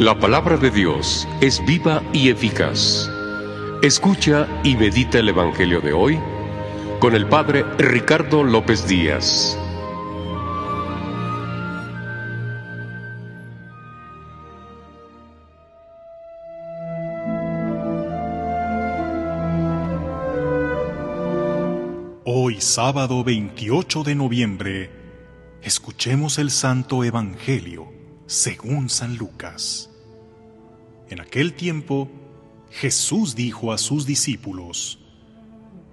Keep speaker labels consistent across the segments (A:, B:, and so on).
A: La palabra de Dios es viva y eficaz. Escucha y medita el Evangelio de hoy con el Padre Ricardo López Díaz.
B: Hoy sábado 28 de noviembre, escuchemos el Santo Evangelio según San Lucas. En aquel tiempo, Jesús dijo a sus discípulos,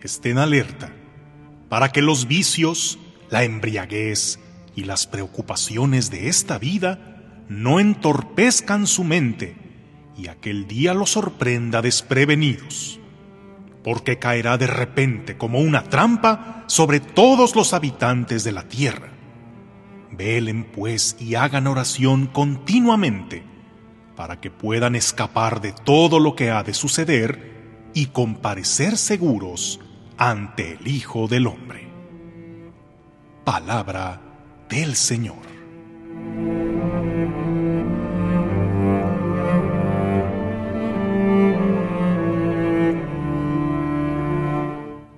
B: estén alerta para que los vicios, la embriaguez y las preocupaciones de esta vida no entorpezcan su mente y aquel día los sorprenda desprevenidos, porque caerá de repente como una trampa sobre todos los habitantes de la tierra. Velen pues y hagan oración continuamente para que puedan escapar de todo lo que ha de suceder y comparecer seguros ante el Hijo del Hombre. Palabra del Señor.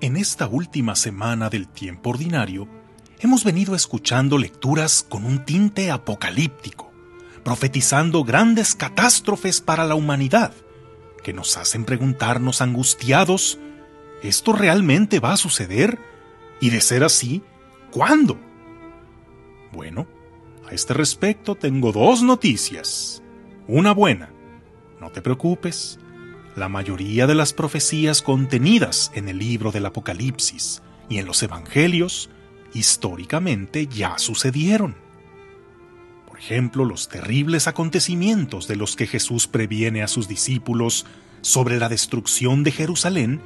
B: En esta última semana del tiempo ordinario, hemos venido escuchando lecturas con un tinte apocalíptico, profetizando grandes catástrofes para la humanidad, que nos hacen preguntarnos angustiados, ¿esto realmente va a suceder? Y de ser así, ¿cuándo? Bueno, a este respecto tengo dos noticias. Una buena, no te preocupes, la mayoría de las profecías contenidas en el libro del Apocalipsis y en los Evangelios históricamente ya sucedieron. Ejemplo, los terribles acontecimientos de los que Jesús previene a sus discípulos sobre la destrucción de Jerusalén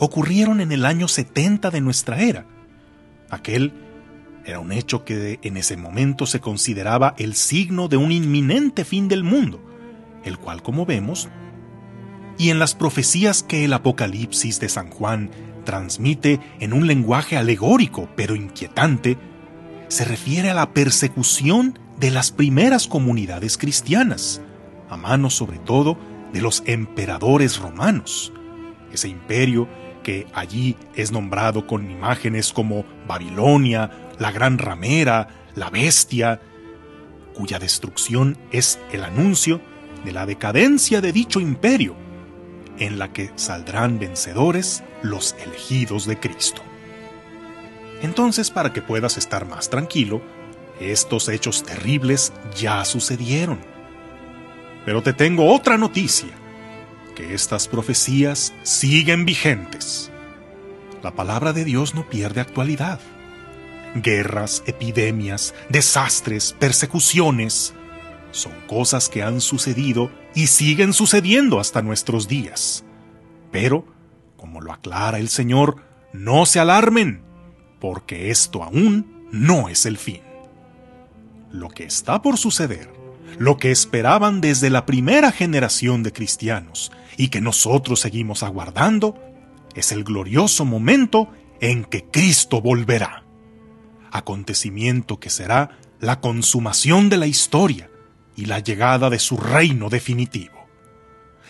B: ocurrieron en el año 70 de nuestra era. Aquel era un hecho que en ese momento se consideraba el signo de un inminente fin del mundo, el cual, como vemos, y en las profecías que el Apocalipsis de San Juan transmite en un lenguaje alegórico pero inquietante, se refiere a la persecución de las primeras comunidades cristianas, a manos sobre todo de los emperadores romanos. Ese imperio que allí es nombrado con imágenes como Babilonia, la gran ramera, la bestia, cuya destrucción es el anuncio de la decadencia de dicho imperio en la que saldrán vencedores los elegidos de Cristo. Entonces, para que puedas estar más tranquilo, estos hechos terribles ya sucedieron. Pero te tengo otra noticia, que estas profecías siguen vigentes. La palabra de Dios no pierde actualidad. Guerras, epidemias, desastres, persecuciones, son cosas que han sucedido y siguen sucediendo hasta nuestros días. Pero, como lo aclara el Señor, no se alarmen, porque esto aún no es el fin. Lo que está por suceder, lo que esperaban desde la primera generación de cristianos y que nosotros seguimos aguardando, es el glorioso momento en que Cristo volverá. Acontecimiento que será la consumación de la historia y la llegada de su reino definitivo.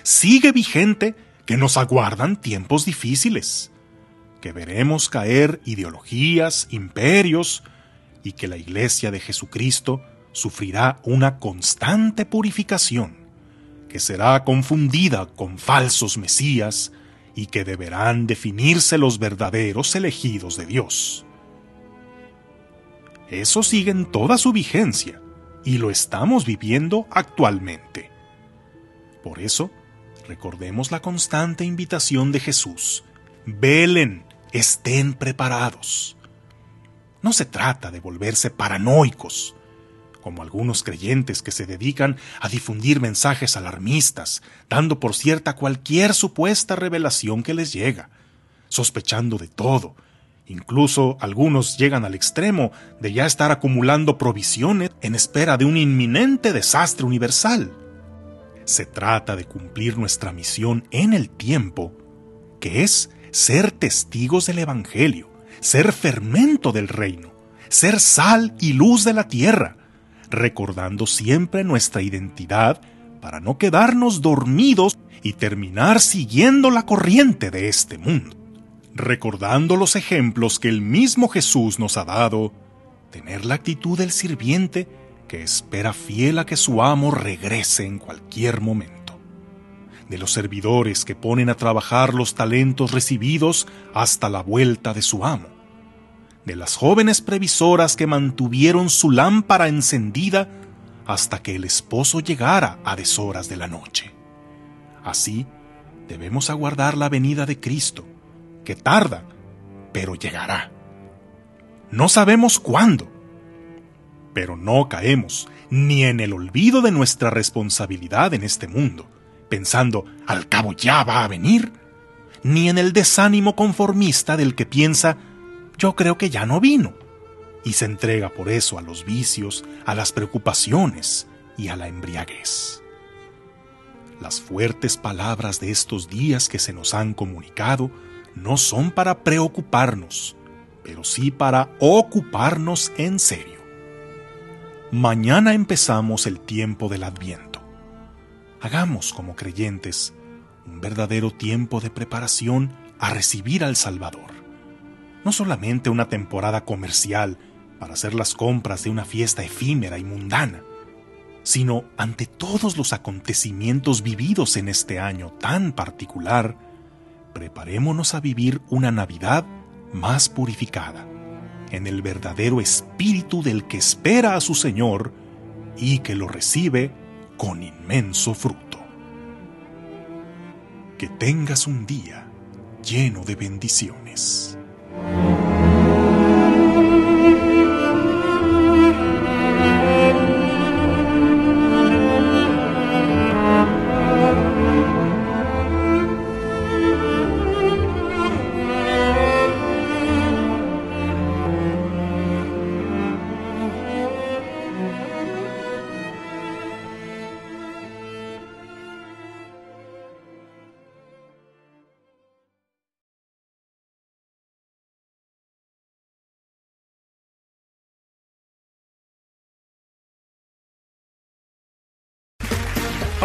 B: Sigue vigente que nos aguardan tiempos difíciles, que veremos caer ideologías, imperios, y que la Iglesia de Jesucristo sufrirá una constante purificación, que será confundida con falsos mesías y que deberán definirse los verdaderos elegidos de Dios. Eso sigue en toda su vigencia y lo estamos viviendo actualmente. Por eso, recordemos la constante invitación de Jesús. Velen, estén preparados. No se trata de volverse paranoicos, como algunos creyentes que se dedican a difundir mensajes alarmistas, dando por cierta cualquier supuesta revelación que les llega, sospechando de todo. Incluso algunos llegan al extremo de ya estar acumulando provisiones en espera de un inminente desastre universal. Se trata de cumplir nuestra misión en el tiempo, que es ser testigos del Evangelio, ser fermento del reino, ser sal y luz de la tierra, recordando siempre nuestra identidad para no quedarnos dormidos y terminar siguiendo la corriente de este mundo. Recordando los ejemplos que el mismo Jesús nos ha dado, tener la actitud del sirviente que espera fiel a que su amo regrese en cualquier momento. De los servidores que ponen a trabajar los talentos recibidos hasta la vuelta de su amo de las jóvenes previsoras que mantuvieron su lámpara encendida hasta que el esposo llegara a deshoras de la noche. Así, debemos aguardar la venida de Cristo, que tarda, pero llegará. No sabemos cuándo, pero no caemos ni en el olvido de nuestra responsabilidad en este mundo, pensando, al cabo ya va a venir, ni en el desánimo conformista del que piensa, yo creo que ya no vino. Y se entrega por eso a los vicios, a las preocupaciones y a la embriaguez. Las fuertes palabras de estos días que se nos han comunicado no son para preocuparnos, pero sí para ocuparnos en serio. Mañana empezamos el tiempo del adviento. Hagamos como creyentes un verdadero tiempo de preparación a recibir al Salvador. No solamente una temporada comercial para hacer las compras de una fiesta efímera y mundana, sino ante todos los acontecimientos vividos en este año tan particular, preparémonos a vivir una Navidad más purificada, en el verdadero espíritu del que espera a su Señor y que lo recibe con inmenso fruto. Que tengas un día lleno de bendiciones.